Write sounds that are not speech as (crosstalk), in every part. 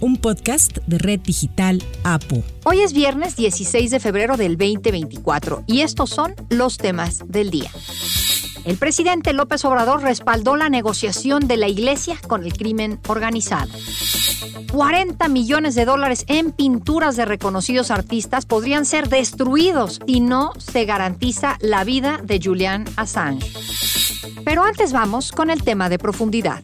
un podcast de Red Digital APO. Hoy es viernes 16 de febrero del 2024 y estos son los temas del día. El presidente López Obrador respaldó la negociación de la iglesia con el crimen organizado. 40 millones de dólares en pinturas de reconocidos artistas podrían ser destruidos si no se garantiza la vida de Julian Assange. Pero antes vamos con el tema de profundidad.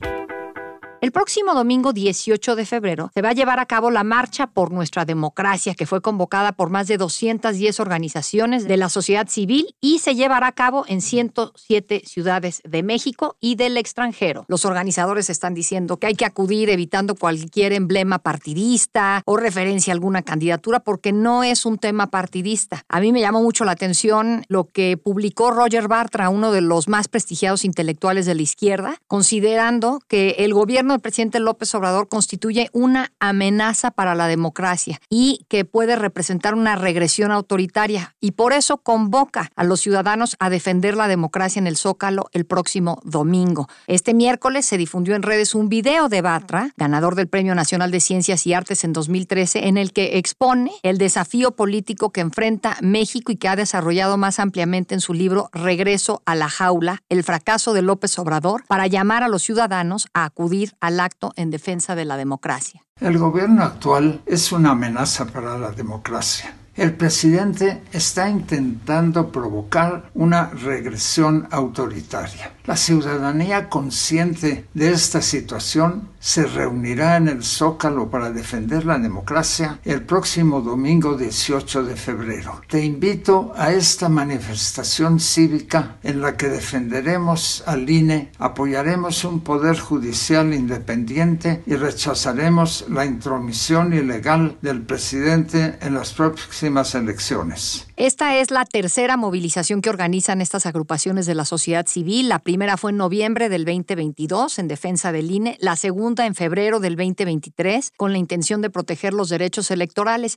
El próximo domingo 18 de febrero se va a llevar a cabo la Marcha por Nuestra Democracia, que fue convocada por más de 210 organizaciones de la sociedad civil y se llevará a cabo en 107 ciudades de México y del extranjero. Los organizadores están diciendo que hay que acudir evitando cualquier emblema partidista o referencia a alguna candidatura porque no es un tema partidista. A mí me llamó mucho la atención lo que publicó Roger Bartra, uno de los más prestigiados intelectuales de la izquierda, considerando que el gobierno del presidente López Obrador constituye una amenaza para la democracia y que puede representar una regresión autoritaria y por eso convoca a los ciudadanos a defender la democracia en el Zócalo el próximo domingo. Este miércoles se difundió en redes un video de Batra, ganador del Premio Nacional de Ciencias y Artes en 2013, en el que expone el desafío político que enfrenta México y que ha desarrollado más ampliamente en su libro Regreso a la jaula, el fracaso de López Obrador, para llamar a los ciudadanos a acudir al acto en defensa de la democracia. El gobierno actual es una amenaza para la democracia. El presidente está intentando provocar una regresión autoritaria. La ciudadanía consciente de esta situación se reunirá en el Zócalo para defender la democracia el próximo domingo 18 de febrero. Te invito a esta manifestación cívica en la que defenderemos al INE, apoyaremos un poder judicial independiente y rechazaremos la intromisión ilegal del presidente en las próximas elecciones. Esta es la tercera movilización que organizan estas agrupaciones de la sociedad civil. La primera fue en noviembre del 2022 en defensa del INE, la segunda en febrero del 2023 con la intención de proteger los derechos electorales.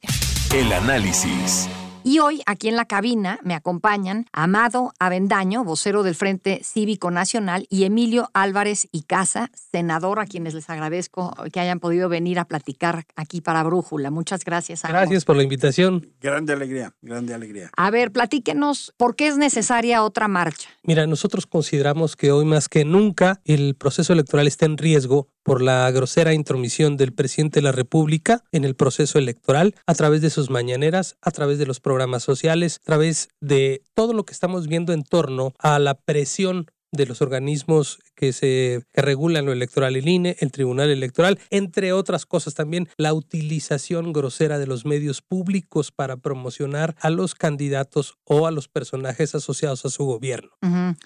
El análisis. Y hoy, aquí en la cabina, me acompañan Amado Avendaño, vocero del Frente Cívico Nacional, y Emilio Álvarez y Casa, senador, a quienes les agradezco que hayan podido venir a platicar aquí para Brújula. Muchas gracias. Gracias por la invitación. Grande alegría, grande alegría. A ver, platíquenos, ¿por qué es necesaria otra marcha? Mira, nosotros consideramos que hoy más que nunca el proceso electoral está en riesgo por la grosera intromisión del presidente de la República en el proceso electoral a través de sus mañaneras, a través de los programas sociales, a través de todo lo que estamos viendo en torno a la presión de los organismos que se regulan lo electoral, el INE, el Tribunal Electoral, entre otras cosas también la utilización grosera de los medios públicos para promocionar a los candidatos o a los personajes asociados a su gobierno.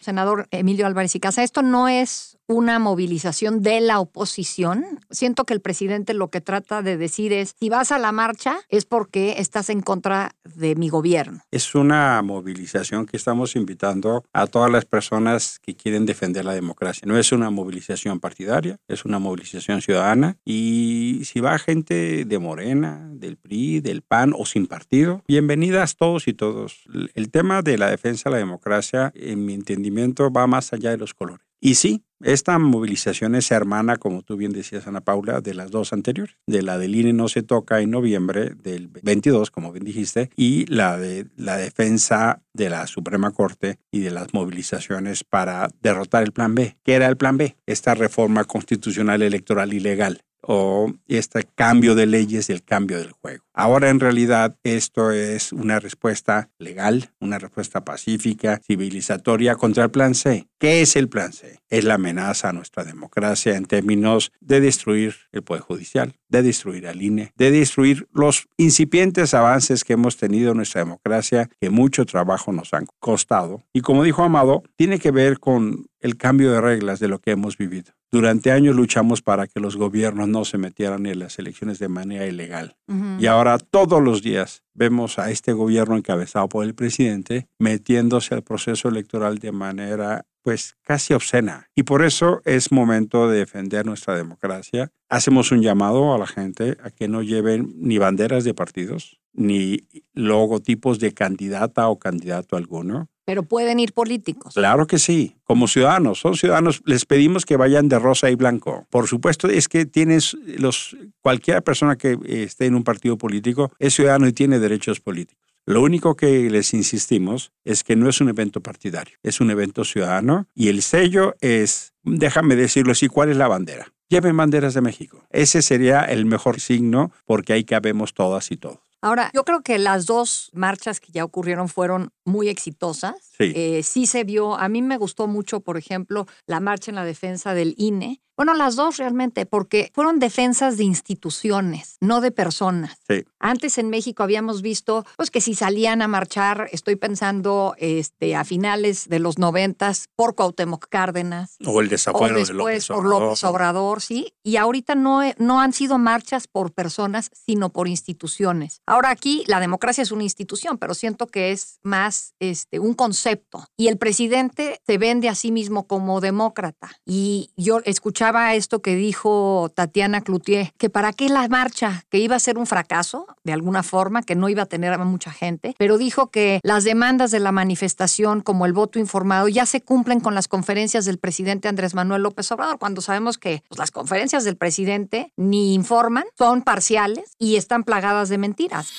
Senador Emilio Álvarez y Casa, esto no es una movilización de la oposición. Siento que el presidente lo que trata de decir es, si vas a la marcha es porque estás en contra de mi gobierno. Es una movilización que estamos invitando a todas las personas que quieren defender la democracia. No es una movilización partidaria, es una movilización ciudadana y si va gente de Morena, del PRI, del PAN o sin partido, bienvenidas todos y todos. El tema de la defensa de la democracia, en mi entendimiento, va más allá de los colores. Y sí, esta movilización es hermana, como tú bien decías, Ana Paula, de las dos anteriores. De la del INE no se toca en noviembre del 22, como bien dijiste, y la de la defensa de la Suprema Corte y de las movilizaciones para derrotar el Plan B. ¿Qué era el Plan B? Esta reforma constitucional electoral ilegal o este cambio de leyes y el cambio del juego. Ahora en realidad esto es una respuesta legal, una respuesta pacífica, civilizatoria contra el plan C. ¿Qué es el plan C? Es la amenaza a nuestra democracia en términos de destruir el Poder Judicial, de destruir al INE, de destruir los incipientes avances que hemos tenido en nuestra democracia, que mucho trabajo nos han costado. Y como dijo Amado, tiene que ver con el cambio de reglas de lo que hemos vivido. Durante años luchamos para que los gobiernos no se metieran en las elecciones de manera ilegal. Y ahora todos los días vemos a este gobierno encabezado por el presidente metiéndose al proceso electoral de manera pues casi obscena. Y por eso es momento de defender nuestra democracia. Hacemos un llamado a la gente a que no lleven ni banderas de partidos, ni logotipos de candidata o candidato alguno. Pero pueden ir políticos. Claro que sí, como ciudadanos, son ciudadanos, les pedimos que vayan de rosa y blanco. Por supuesto, es que tienes los cualquier persona que esté en un partido político es ciudadano y tiene derechos políticos. Lo único que les insistimos es que no es un evento partidario, es un evento ciudadano y el sello es, déjame decirlo así, ¿cuál es la bandera? Lleven banderas de México. Ese sería el mejor signo porque ahí cabemos todas y todos. Ahora, yo creo que las dos marchas que ya ocurrieron fueron muy exitosas. Sí. Eh, sí se vio, a mí me gustó mucho, por ejemplo, la marcha en la defensa del INE. Bueno, las dos realmente, porque fueron defensas de instituciones, no de personas. Sí. Antes en México habíamos visto, pues que si salían a marchar, estoy pensando este, a finales de los noventas por Cuauhtémoc Cárdenas, O el o desafuero de después López por Obrador. López Obrador, sí. Y ahorita no, no han sido marchas por personas, sino por instituciones. Ahora aquí la democracia es una institución, pero siento que es más este, un concepto. Y el presidente se vende a sí mismo como demócrata. Y yo esto que dijo Tatiana Cloutier, que para qué la marcha, que iba a ser un fracaso de alguna forma, que no iba a tener a mucha gente, pero dijo que las demandas de la manifestación, como el voto informado, ya se cumplen con las conferencias del presidente Andrés Manuel López Obrador, cuando sabemos que pues, las conferencias del presidente ni informan, son parciales y están plagadas de mentiras.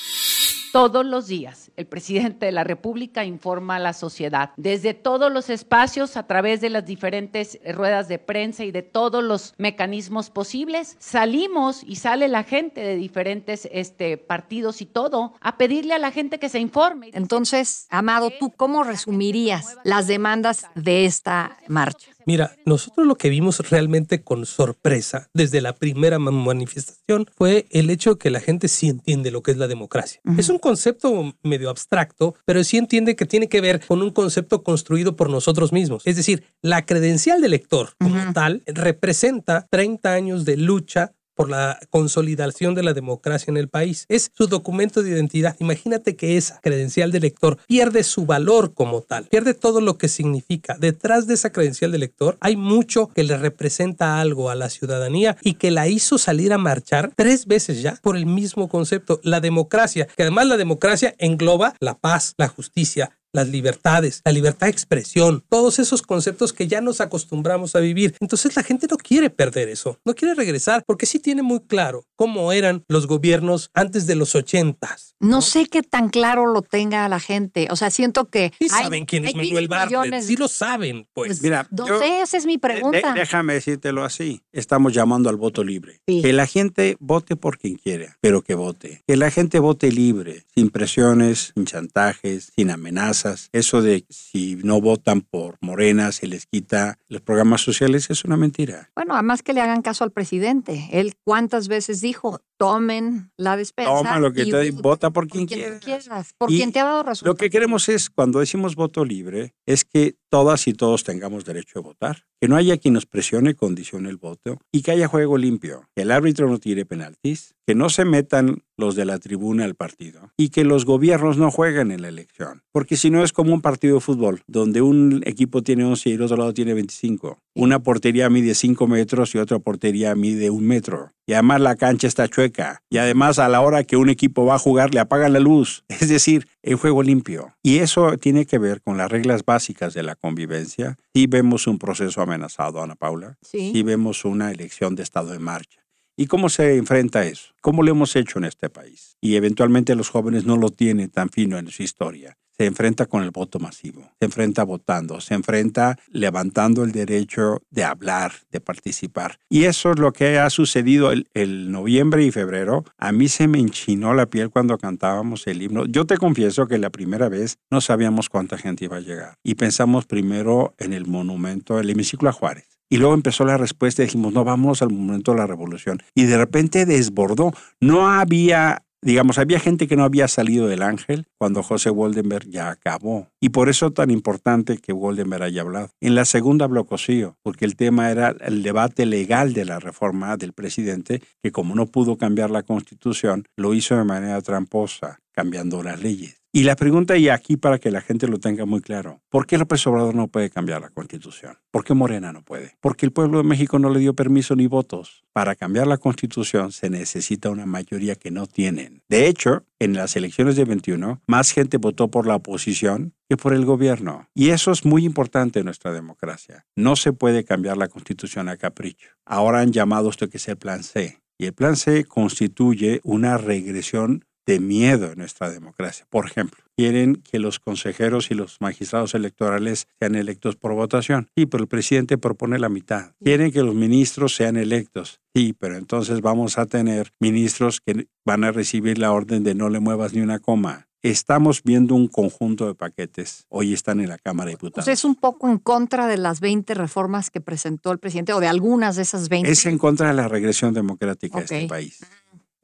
Todos los días, el presidente de la República informa a la sociedad desde todos los espacios, a través de las diferentes ruedas de prensa y de todos los mecanismos posibles. Salimos y sale la gente de diferentes este, partidos y todo a pedirle a la gente que se informe. Entonces, Amado, ¿tú cómo resumirías las demandas de esta marcha? Mira, nosotros lo que vimos realmente con sorpresa desde la primera ma- manifestación fue el hecho de que la gente sí entiende lo que es la democracia. Es un concepto medio abstracto, pero sí entiende que tiene que ver con un concepto construido por nosotros mismos. Es decir, la credencial de elector como tal representa 30 años de lucha por la consolidación de la democracia en el país. Es su documento de identidad. Imagínate que esa credencial de elector pierde su valor como tal, pierde todo lo que significa. Detrás de esa credencial de elector hay mucho que le representa algo a la ciudadanía y que la hizo salir a marchar tres veces ya por el mismo concepto, la democracia, que además la democracia engloba la paz, la justicia, las libertades, la libertad de expresión, todos esos conceptos que ya nos acostumbramos a vivir. Entonces la gente no quiere perder eso, no quiere regresar, porque sí tiene muy claro cómo eran los gobiernos antes de los ochentas. No sé qué tan claro lo tenga la gente. O sea, siento que. Sí hay- saben quién es Manuel Bartlett, millones- sí lo saben, pues. Pues, Mira, no yo- sé, esa es mi De- pregunta. déjame decírtelo así. Estamos llamando al voto libre. Sí. Que la gente vote por quien quiera, pero que vote. Que la gente vote libre, sin presiones, sin chantajes, sin amenazas. Eso de si no votan por Morena se les quita los programas sociales es una mentira. Bueno, además que le hagan caso al presidente. Él cuántas veces dijo, tomen la despensa. Toma lo que y te vota por por quien quien quieras. quieras, por Y quien te ha dado resultados. Lo que queremos es, cuando decimos voto libre, es que todas y todos tengamos derecho a votar. Que no haya quien nos presione y condicione el voto y que haya juego limpio. Que el árbitro no tire penaltis, que no se metan los de la tribuna al partido y que los gobiernos no jueguen en la elección. Porque si no es como un partido de fútbol, donde un equipo tiene 11 y el otro lado tiene 25. Una portería mide 5 metros y otra portería mide un metro. Y además la cancha está chueca. Y además a la hora que un equipo va a jugar le apagan la luz. (laughs) Es decir, el juego limpio. Y eso tiene que ver con las reglas básicas de la convivencia. Si vemos un proceso amenazado, Ana Paula. Sí. Si vemos una elección de estado en marcha. ¿Y cómo se enfrenta eso? ¿Cómo lo hemos hecho en este país? Y eventualmente los jóvenes no lo tienen tan fino en su historia. Se enfrenta con el voto masivo, se enfrenta votando, se enfrenta levantando el derecho de hablar, de participar. Y eso es lo que ha sucedido el, noviembre y febrero. A mí se me enchinó la piel cuando cantábamos el himno. Yo te confieso que la primera vez no sabíamos cuánta gente iba a llegar. Y pensamos primero en el monumento, el hemiciclo a Juárez. Y luego empezó la respuesta y dijimos, no, vámonos al momento de la revolución. Y de repente desbordó. No había, digamos, había gente que no había salido del ángel cuando José Woldenberg ya acabó. Y por eso tan importante que Woldenberg haya hablado. En la segunda habló porque el tema era el debate legal de la reforma del presidente, que como no pudo cambiar la constitución, lo hizo de manera tramposa, cambiando las leyes. Y la pregunta, y aquí para que la gente lo tenga muy claro, ¿por qué López Obrador no puede cambiar la constitución? ¿Por qué Morena no puede? Porque el pueblo de México no le dio permiso ni votos. Para cambiar la constitución se necesita una mayoría que no tienen. De hecho, en las elecciones de 21, más gente votó por la oposición que por el gobierno. Y eso es muy importante en nuestra democracia. No se puede cambiar la constitución a capricho. Ahora han llamado esto que es el plan C. Y el plan C constituye una regresión de miedo en nuestra democracia. Por ejemplo, quieren que los consejeros y los magistrados electorales sean electos por votación. Sí, pero el presidente propone la mitad. Quieren que los ministros sean electos. Sí, pero entonces vamos a tener ministros que van a recibir la orden de no le muevas ni una coma. Estamos viendo un conjunto de paquetes. Hoy están en la Cámara de Diputados. es un poco en contra de las 20 reformas que presentó el presidente o de algunas de esas 20. Es en contra de la regresión democrática de este país.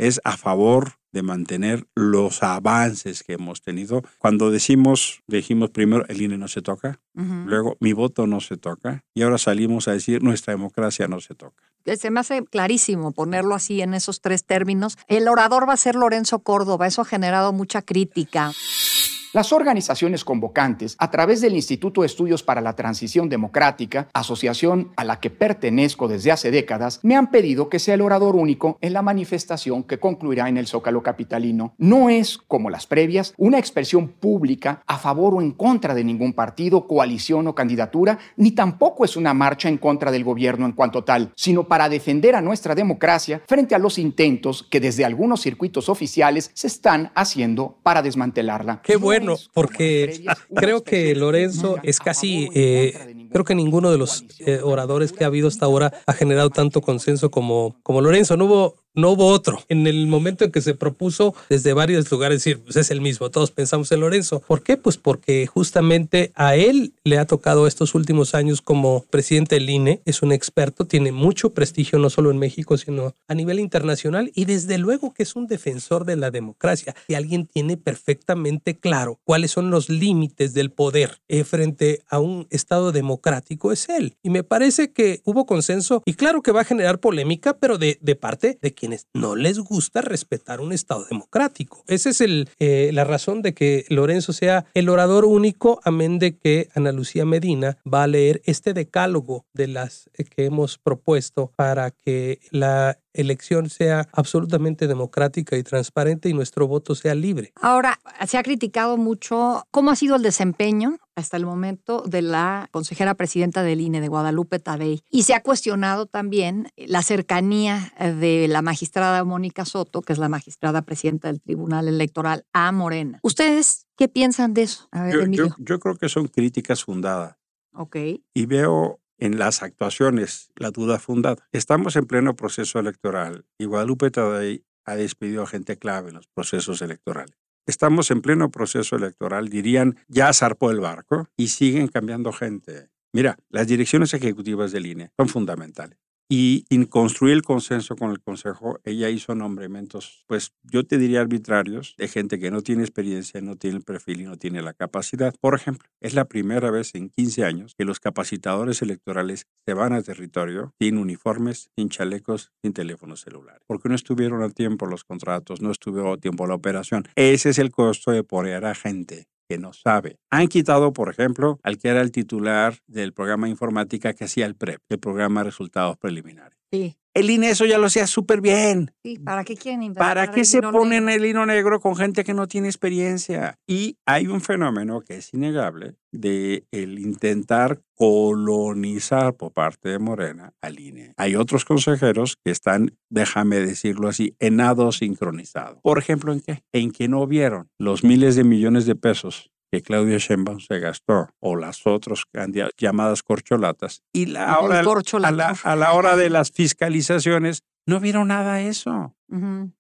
Es a favor de mantener los avances que hemos tenido. Cuando decimos, dijimos primero, el INE no se toca, luego mi voto no se toca, y ahora salimos a decir, nuestra democracia no se toca. Se me hace clarísimo ponerlo así en esos tres términos. El orador va a ser Lorenzo Córdoba, eso ha generado mucha crítica. Las organizaciones convocantes, a través del Instituto de Estudios para la Transición Democrática, asociación a la que pertenezco desde hace décadas, me han pedido que sea el orador único en la manifestación que concluirá en el Zócalo Capitalino. No es, como las previas, una expresión pública a favor o en contra de ningún partido, coalición o candidatura, ni tampoco es una marcha en contra del gobierno en cuanto tal, sino para defender a nuestra democracia frente a los intentos que desde algunos circuitos oficiales se están haciendo para desmantelarla. Qué bueno porque creo que Lorenzo es casi, eh, creo que ninguno de los eh, oradores que ha habido hasta ahora ha generado tanto consenso como, como Lorenzo. No hubo no hubo otro. En el momento en que se propuso desde varios lugares decir, pues es el mismo, todos pensamos en Lorenzo. ¿Por qué? Pues porque justamente a él le ha tocado estos últimos años como presidente del INE, es un experto, tiene mucho prestigio no solo en México, sino a nivel internacional y desde luego que es un defensor de la democracia. Y alguien tiene perfectamente claro cuáles son los límites del poder eh, frente a un Estado democrático, es él. Y me parece que hubo consenso y claro que va a generar polémica, pero de, de parte de quienes no les gusta respetar un Estado democrático. Esa es el, eh, la razón de que Lorenzo sea el orador único, amén de que Ana Lucía Medina va a leer este decálogo de las que hemos propuesto para que la elección sea absolutamente democrática y transparente y nuestro voto sea libre. Ahora, se ha criticado mucho cómo ha sido el desempeño hasta el momento de la consejera presidenta del INE de Guadalupe Tadei y se ha cuestionado también la cercanía de la magistrada Mónica Soto, que es la magistrada presidenta del Tribunal Electoral, a Morena. ¿Ustedes qué piensan de eso? yo, yo creo que son críticas fundadas. Ok. Y veo en las actuaciones la duda fundada. Estamos en pleno proceso electoral y Guadalupe Tadei ha despedido a gente clave en los procesos electorales. Estamos en pleno proceso electoral, dirían, ya zarpó el barco y siguen cambiando gente. Mira, las direcciones ejecutivas del INE son fundamentales y en construir el consenso con el Consejo, ella hizo nombramientos, pues yo te diría arbitrarios, de gente que no tiene experiencia, no tiene el perfil y no tiene la capacidad. Por ejemplo, es la primera vez en 15 años que los capacitadores electorales se van a territorio sin uniformes, sin chalecos, sin teléfonos celulares, porque no estuvieron a tiempo los contratos, no estuvo a tiempo la operación. Ese es el costo de poner a gente que no sabe. Han quitado, por ejemplo, al que era el titular del programa informática que hacía el PREP, el programa resultados preliminares. Sí. El INE eso ya lo hacía súper bien. Sí, ¿para qué quieren ¿Para qué se ponen el hilo negro con gente que no tiene experiencia? Y hay un fenómeno que es innegable de el intentar colonizar por parte de Morena al INE. Hay otros consejeros que están, déjame decirlo así, en nado sincronizado. Por ejemplo, ¿en qué? En que no vieron los miles de millones de pesos que Claudia Sheinbaum se gastó o las otras llamadas corcholatas y la hora, a, la, a, la, hora de las fiscalizaciones no vieron nada de eso.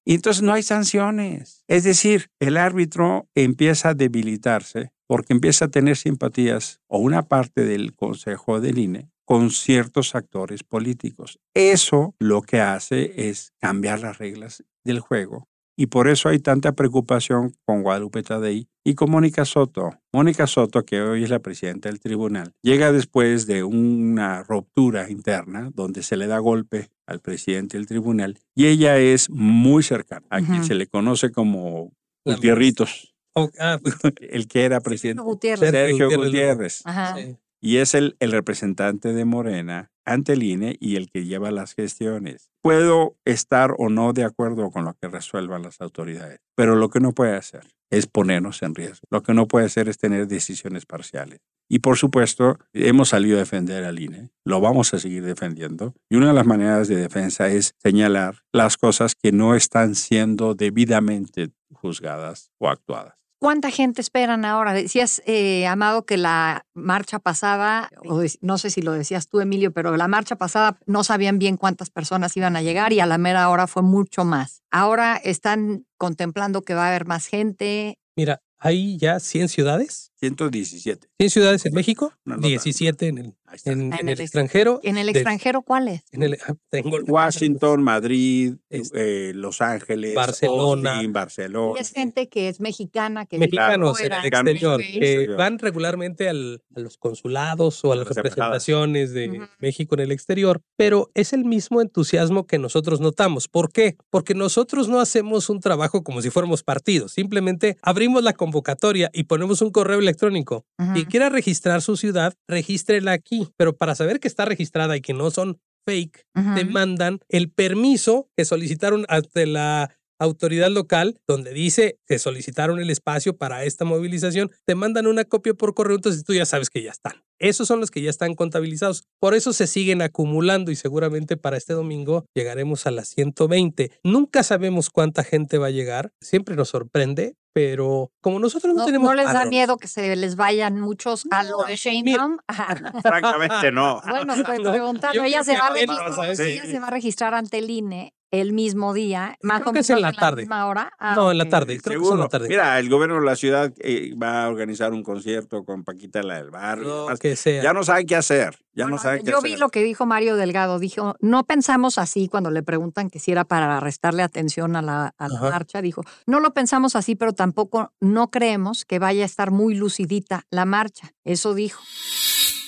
Y entonces no hay sanciones. Es decir, el árbitro empieza a debilitarse porque empieza a tener simpatías o una parte del Consejo del INE con ciertos actores políticos. Eso lo que hace es cambiar las reglas del juego y por eso hay tanta preocupación con Guadalupe Tadei y con Mónica Soto. Mónica Soto, que hoy es la presidenta del tribunal, llega después de una ruptura interna donde se le da golpe al presidente del tribunal y ella es muy cercana. Aquí se le conoce como Gutierritos. Oh, ah, (laughs) el que era presidente. Gutiérrez. Sergio Gutiérrez Gutiérrez. Ajá. sí. Y es el, representante de Morena ante el INE y el que lleva las gestiones. Puedo estar o no de acuerdo con lo que resuelvan las autoridades, pero lo que no puede hacer es ponernos en riesgo. Lo que no puede hacer es tener decisiones parciales. Y por supuesto, hemos salido a defender al INE, lo vamos a seguir defendiendo. Y una de las maneras de defensa es señalar las cosas que no están siendo debidamente juzgadas o actuadas. ¿Cuánta gente esperan ahora? Decías, eh, Amado, que la marcha pasada, o de- no sé si lo decías tú, Emilio, pero la marcha pasada no sabían bien cuántas personas iban a llegar y a la mera hora fue mucho más. Ahora están contemplando que va a haber más gente. Mira, hay ya 100 ciudades. 117. 100 ciudades en México, nota. 17 en el. En, En en el el ex- extranjero. ¿En el de- extranjero cuáles? en el, ah, tengo el- Washington, Madrid, Es- eh, Los Ángeles, Barcelona. Austin, Barcelona. Y es gente que es mexicana, que mexicanos en el exterior que van regularmente al- a los consulados o a las representaciones de. México en el exterior, pero es el mismo entusiasmo que nosotros notamos. ¿Por qué? Porque nosotros no hacemos un trabajo como si fuéramos partidos, simplemente abrimos la convocatoria y ponemos un correo electrónico. Quien quiera registrar su ciudad, regístrela aquí, pero para saber que está registrada y que no son fake, Ujú. te mandan el permiso que solicitaron ante la autoridad local, donde dice que solicitaron el espacio para esta movilización, te mandan una copia por correo, entonces tú ya sabes que ya están. Esos son los que ya están contabilizados. Por eso se siguen acumulando y seguramente para este domingo llegaremos a las 120. Nunca sabemos cuánta gente va a llegar, siempre nos sorprende, pero como nosotros no, No, tenemos no les da miedo que se les vayan muchos a lo de Sheinbaum. (laughs) Francamente no. Bueno, pues No, preguntando, yo ella se, va a ella se va a registrar ante el INE el mismo día, más Creo o que menos es en la tarde. misma hora. Ah, No, en la tarde. Creo que es en Seguro. la tarde. Mira, el gobierno de la ciudad eh, va a organizar un concierto con Paquita la del barrio. Que sea. Ya no saben qué hacer. Ya Bueno, no saben qué yo hacer. vi lo que dijo Mario Delgado. Dijo, no pensamos así cuando le preguntan que si era para restarle atención a la, a la marcha. Dijo, no lo pensamos así, pero tampoco no creemos que vaya a estar muy lucidita la marcha. Eso dijo.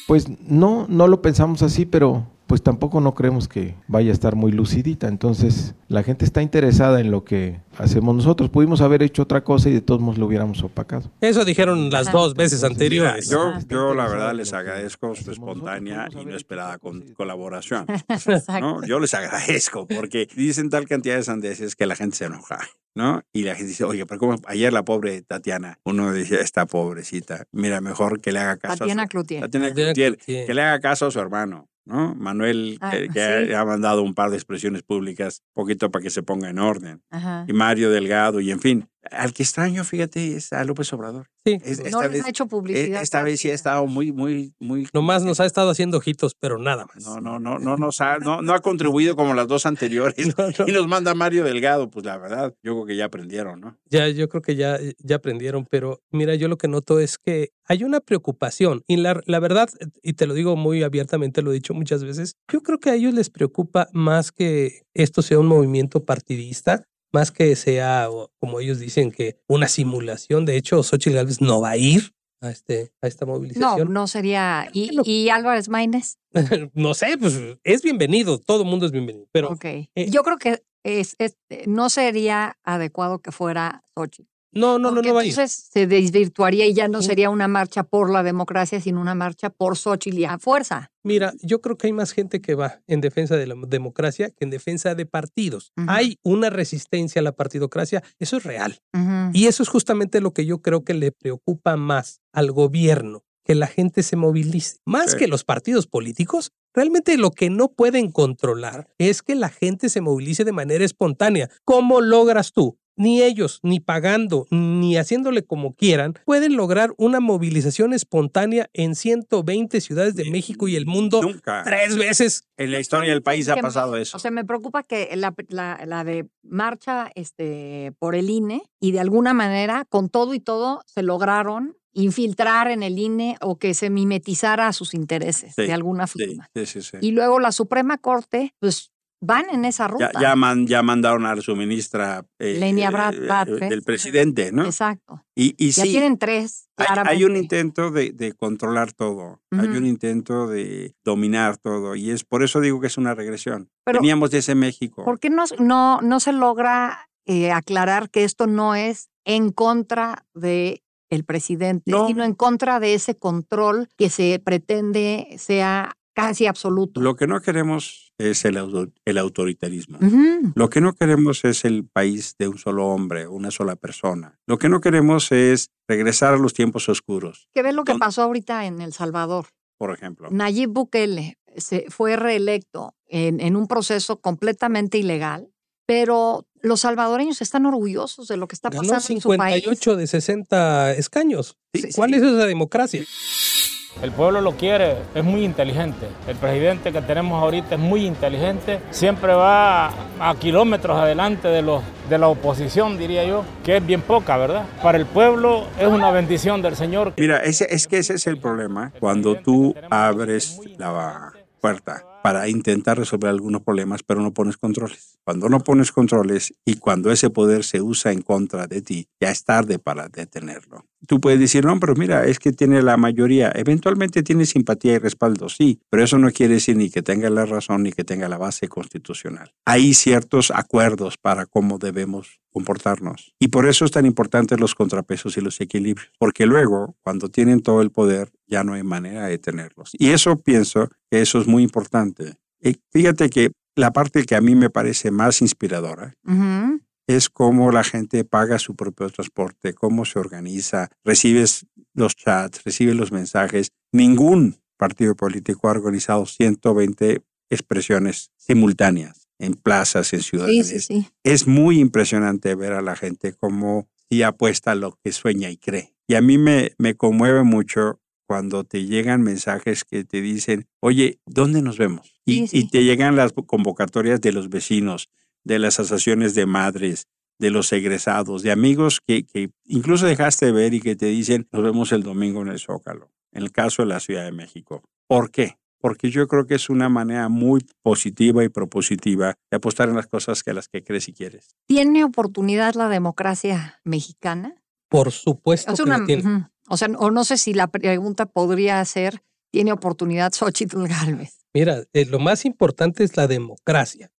Pues no, no lo pensamos así, pero pues tampoco no creemos que vaya a estar muy lucidita. Entonces, la gente está interesada en lo que hacemos nosotros. Pudimos haber hecho otra cosa y de todos modos lo hubiéramos opacado. Eso dijeron las dos veces Mira, anteriores. yo, Ah, yo la verdad les agradezco su nosotros, espontánea y no esperada con- colaboración. (laughs) ¿no? Yo les agradezco porque dicen tal cantidad de sandeces que la gente se enoja. ¿No? Y la gente dice, oye, pero como ayer la pobre Tatiana, uno decía, esta pobrecita, mira, mejor que le haga caso. a Tatiana su- Cloutier. Tatiana Tatiana Cloutier, Cloutier. que le haga caso a su hermano, ¿no? Manuel, Ah, que, que sí. ha, ha mandado un par de expresiones públicas, poquito para que se ponga en orden. Ajá. Y Mario Delgado, y en fin. Al que extraño, fíjate, es a López Obrador. Sí. Es- No les vez, ha hecho eh, publicidad. esta vez sí ha estado muy, muy, muy... Nomás nos ha estado haciendo ojitos, pero nada más. No, no, no, no, nos ha, no, no ha contribuido como las dos (laughs) anteriores. No, no. Y nos manda Mario Delgado, pues la verdad, yo creo que ya aprendieron, ¿no? Ya, yo creo que ya, ya aprendieron, pero mira, yo lo que noto es que hay una preocupación. Y la, la verdad, y te lo digo muy abiertamente, lo he dicho muchas veces, yo creo que a ellos les preocupa más que esto sea un movimiento partidista, más que sea, como ellos dicen, que una simulación. De hecho, Xochitl Gálvez no va a ir a, este, a esta No, movilización. no sería. ¿Y, Álvarez Maínez? (laughs) no sé, pues es bienvenido, todo el mundo es bienvenido, pero Ok. eh, Yo creo que es, es- no sería adecuado que fuera Xochitl. No, no, no, Porque no va a ir. entonces se desvirtuaría y ya no sería una marcha por la democracia, sino una marcha por Xochitl y a fuerza. Mira, yo creo que hay más gente que va en defensa de la democracia que en defensa de partidos. Hay una resistencia a la partidocracia, eso es real. Y eso es justamente lo que yo creo que le preocupa más al gobierno, que la gente se movilice. Más Sí. que los partidos políticos, realmente lo que no pueden controlar es que la gente se movilice de manera espontánea. ¿Cómo logras tú? Ni ellos, ni pagando, ni haciéndole como quieran, pueden lograr una movilización espontánea en 120 ciudades de México y el mundo Nunca. tres veces. En la historia del país ha pasado eso. O sea, me preocupa que la, la- la de marcha este, por el INE y de alguna manera, con todo y todo, se lograron infiltrar en el INE o que se mimetizara a sus intereses Sí, de alguna forma. sí, sí, sí. Y luego la Suprema Corte, pues van en esa ruta. Ya, ya, man- ya mandaron a su ministra eh, Lenia Brad- eh, Bartlett. del presidente, ¿no? Exacto. Y, y Ya sí, tienen tres. hay, hay un claramente. intento de, de controlar todo, hay un intento de dominar todo, y es por eso digo que es una regresión. Pero- Teníamos de ese México. ¿Por qué no, no, no se logra eh, aclarar que esto no es en contra de el presidente, sino en contra de ese control que se pretende sea casi absoluto. Lo que no queremos es el, el autoritarismo. Lo que no queremos es el país de un solo hombre, una sola persona. Lo que no queremos es regresar a los tiempos oscuros. ¿Qué ves lo que pasó ahorita en El Salvador? Por ejemplo. Nayib Bukele se fue reelecto en, en un proceso completamente ilegal, pero los salvadoreños están orgullosos de lo que está pasando en su país. 58 de 60 escaños. ¿Cuál es esa democracia? El pueblo lo quiere, es muy inteligente. El presidente que tenemos ahorita es muy inteligente, siempre va a kilómetros adelante de, los, de la oposición, diría yo, que es bien poca, ¿verdad? Para el pueblo es una bendición del Señor. Mira, ese, es que ese es el problema. Cuando tú abres la puerta para intentar resolver algunos problemas, pero no pones controles. Cuando no pones controles y cuando ese poder se usa en contra de ti, ya es tarde para detenerlo. Tú puedes decir, no, pero mira, es que tiene la mayoría. Eventualmente tiene simpatía y respaldo, sí, pero eso no quiere decir ni que tenga la razón ni que tenga la base constitucional. Hay ciertos acuerdos para cómo debemos comportarnos. Y por eso es tan importante los contrapesos y los equilibrios, porque luego, cuando tienen todo el poder, ya no hay manera de tenerlos. Y eso pienso que eso es muy importante. Y fíjate que la parte que a mí me parece más inspiradora es cómo la gente paga su propio transporte, cómo se organiza, recibes los chats, recibes los mensajes. Ningún partido político ha organizado 120 expresiones simultáneas en plazas, en ciudades. Es muy impresionante ver a la gente cómo sí apuesta a lo que sueña y cree. Y a mí me, me conmueve mucho cuando te llegan mensajes que te dicen, oye, ¿dónde nos vemos? Y, y, te llegan las convocatorias de los vecinos, de las asociaciones de madres, de los egresados, de amigos que, que incluso dejaste de ver y que te dicen, nos vemos el domingo en el Zócalo, en el caso de la Ciudad de México. ¿Por qué? Porque yo creo que es una manera muy positiva y propositiva de apostar en las cosas que las que crees y quieres. ¿Tiene oportunidad la democracia mexicana? Por supuesto que tiene. O sea, o no sé si la pregunta podría ser, ¿tiene oportunidad Xochitl Galvez? Mira, eh, lo más importante es la democracia,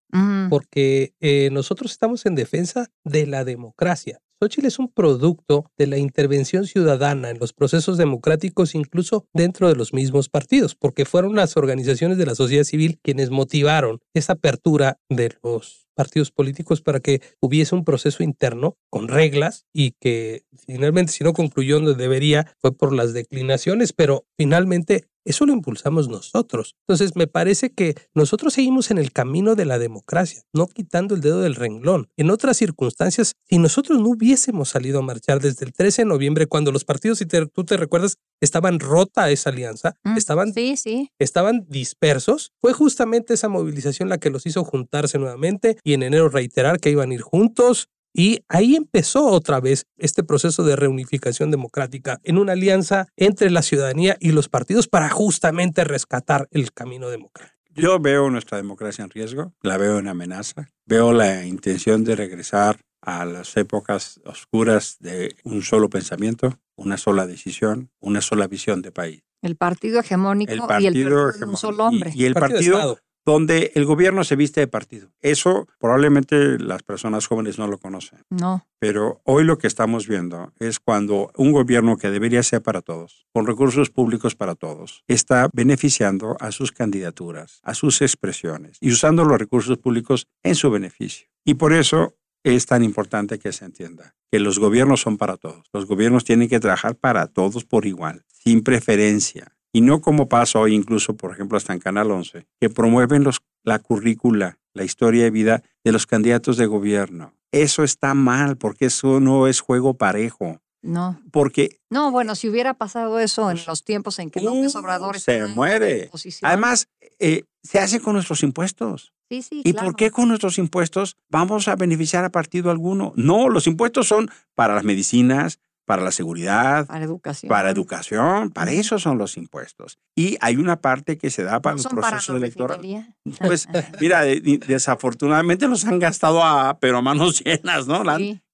porque eh, nosotros estamos en defensa de la democracia. Xochitl es un producto de la intervención ciudadana en los procesos democráticos, incluso dentro de los mismos partidos, porque fueron las organizaciones de la sociedad civil quienes motivaron esa apertura de los partidos políticos para que hubiese un proceso interno con reglas y que finalmente si no concluyó donde debería fue por las declinaciones, pero finalmente eso lo impulsamos nosotros. Entonces, me parece que nosotros seguimos en el camino de la democracia, no quitando el dedo del renglón. En otras circunstancias, si nosotros no hubiésemos salido a marchar desde el 13 de noviembre, cuando los partidos, si tú te recuerdas, estaban rota esa alianza, mm, estaban, sí, sí. estaban dispersos, fue justamente esa movilización la que los hizo juntarse nuevamente y en enero reiterar que iban a ir juntos y ahí empezó otra vez este proceso de reunificación democrática en una alianza entre la ciudadanía y los partidos para justamente rescatar el camino democrático. Yo veo nuestra democracia en riesgo, la veo en amenaza, veo la intención de regresar a las épocas oscuras de un solo pensamiento, una sola decisión, una sola visión de país. El partido hegemónico y el partido de un solo hombre. Y, el partido donde el gobierno se viste de partido. Eso probablemente las personas jóvenes no lo conocen. No. Pero hoy lo que estamos viendo es cuando un gobierno que debería ser para todos, con recursos públicos para todos, está beneficiando a sus candidaturas, a sus expresiones y usando los recursos públicos en su beneficio. Y por eso es tan importante que se entienda que los gobiernos son para todos. Los gobiernos tienen que trabajar para todos por igual, sin preferencia y no como pasa hoy incluso, por ejemplo, hasta en Canal 11, que promueven los, la currícula, la historia de vida de los candidatos de gobierno. Eso está mal porque eso no es juego parejo. No. Porque. No, bueno, si hubiera pasado eso en los tiempos en que López Obrador se muere. Además, eh, se hace con nuestros impuestos. Sí, sí, ¿Y por qué con nuestros impuestos vamos a beneficiar a partido alguno? No, los impuestos son para las medicinas, para la seguridad, para educación, para, educación, para eso son los impuestos. Y hay una parte que se da para los procesos electorales. Pues mira, desafortunadamente los han gastado a, pero a manos (laughs) llenas, ¿no?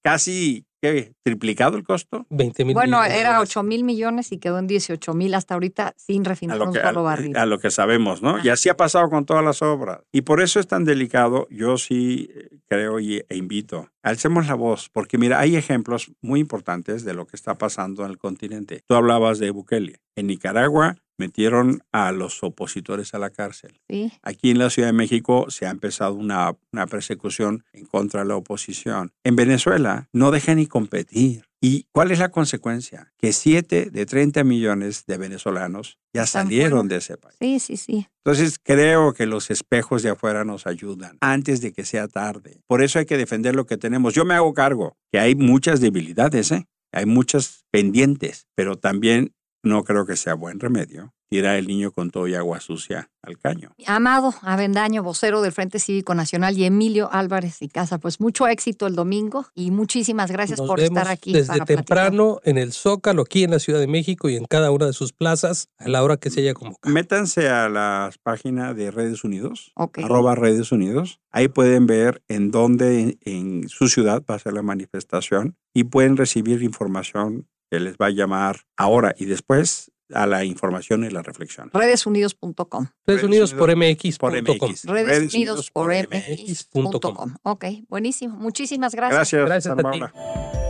Casi ¿qué? ¿Triplicado el costo? 20 mil Bueno, millones era dólares. 8 mil millones y quedó en 18 mil hasta ahorita sin refinar lo, un solo a- barril. a lo que sabemos, ¿no? Y así ha pasado con todas las obras. Y por eso es tan delicado. Yo sí eh, creo y, e invito. Alcemos la voz, porque mira, hay ejemplos muy importantes de lo que está pasando en el continente. Tú hablabas de Bukele. En Nicaragua metieron a los opositores a la cárcel. Sí. Aquí en la Ciudad de México se ha empezado una, una persecución en contra de la oposición. En Venezuela no dejan ni competir. ¿Y cuál es la consecuencia? Que 7 de 30 millones de venezolanos ya salieron de ese país. Sí, sí, sí. Entonces creo que los espejos de afuera nos ayudan antes de que sea tarde. Por eso hay que defender lo que tenemos. Yo me hago cargo que hay muchas debilidades, ¿eh? hay muchas pendientes, pero también no creo que sea buen remedio tirar el niño con todo y agua sucia al caño. Amado Avendaño, vocero del Frente Cívico Nacional, y Emilio Álvarez y Casa, pues mucho éxito el domingo y muchísimas gracias Nos por vemos estar aquí. desde para platicar. temprano en el Zócalo, aquí en la Ciudad de México y en cada una de sus plazas a la hora que se haya convocado. Métanse a las páginas de Redes Unidos, arroba Redes Unidos. Ahí pueden ver en dónde en, en su ciudad va a ser la manifestación y pueden recibir información que les va a llamar ahora y después a la información y la reflexión. Redesunidos.com. Redes Unidos por MX. Por MX. Redes Unidos por MX.com. Ok, buenísimo. Muchísimas gracias. Gracias, Gracias a ti.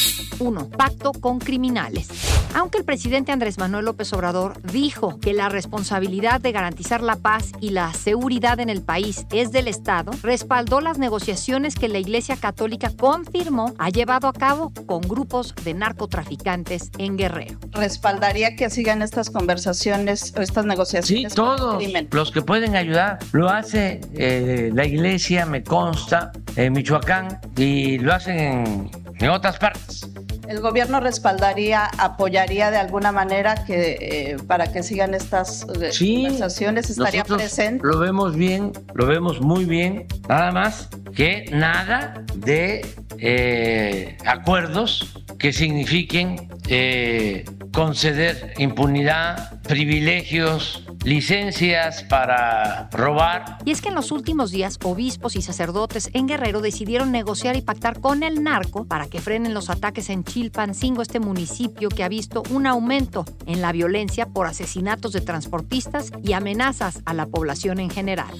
1. Pacto con criminales. Aunque el presidente Andrés Manuel López Obrador dijo que la responsabilidad de garantizar la paz y la seguridad en el país es del Estado, respaldó las negociaciones que la Iglesia Católica confirmó ha llevado a cabo con grupos de narcotraficantes en Guerrero. respaldaría que sigan estas conversaciones, estas Sí, negociaciones. el todos crimen. los que pueden ayudar. Lo hace eh, la iglesia, me consta, en Michoacán y lo hacen en, en otras partes. El gobierno respaldaría, apoyaría de alguna manera que eh, para que sigan estas eh, Sí, conversaciones, estaría nosotros presente. Lo vemos bien, lo vemos muy bien. Nada más que nada de eh, acuerdos que signifiquen eh, conceder impunidad, privilegios, licencias para robar. Y es que en los últimos días, obispos y sacerdotes en Guerrero decidieron negociar y pactar con el narco para que frenen los ataques en Chilpancingo, este municipio que ha visto un aumento en la violencia por asesinatos de transportistas y amenazas a la población en general.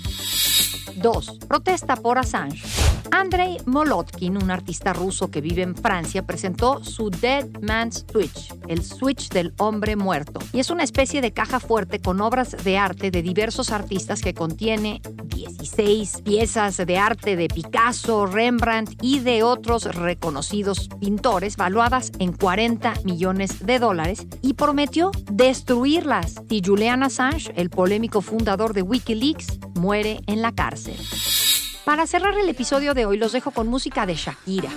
2. Protesta por Assange. Andrei Molotkin, un artista ruso que vive en Francia, presentó su Dead Man's Switch, el switch del hombre muerto. Y es una especie de caja fuerte con obras de arte de diversos artistas que contiene 16 piezas de arte de Picasso, Rembrandt y de otros reconocidos pintores, valuadas en 40 millones de dólares, y prometió destruirlas si Julian Assange, el polémico fundador de Wikileaks, muere en la cárcel. Para cerrar el episodio de hoy los dejo con música de Shakira.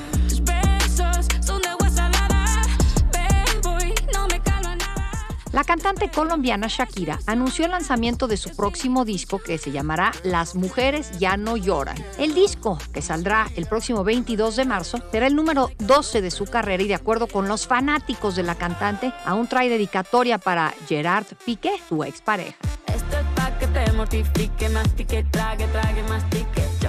La cantante colombiana Shakira anunció el lanzamiento de su próximo disco que se llamará Las mujeres ya no lloran. El disco, que saldrá el próximo 22 de marzo, será el número 12 de su carrera y de acuerdo con los fanáticos de la cantante, aún trae dedicatoria para Gerard Piqué, su expareja. Esto es pa' que te mortifique, mastique, trague, trague, mastique. Yo